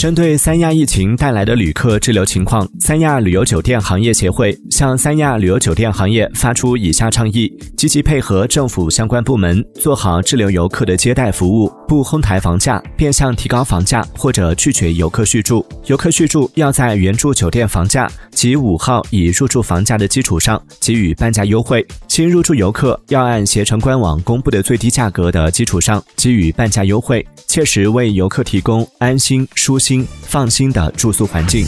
针对三亚疫情带来的旅客滞留情况，三亚旅游酒店行业协会向三亚旅游酒店行业发出以下倡议：积极配合政府相关部门，做好滞留游客的接待服务，不哄抬房价、变相提高房价或者拒绝游客续住。游客续住要在原住酒店房价及五号已入住房价的基础上给予半价优惠。新入住游客要按携程官网公布的最低价格的基础上给予半价优惠，切实为游客提供安心舒心。放心的住宿环境。